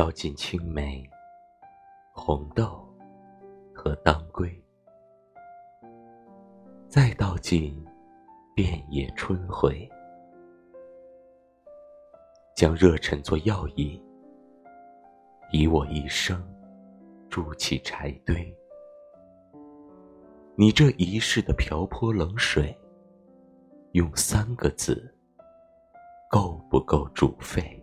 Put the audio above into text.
倒进青梅红豆和当归再倒进遍野春晖将热忱做药引以我一生筑起柴堆。你这一世的瓢泼冷水用三个字够不够煮沸？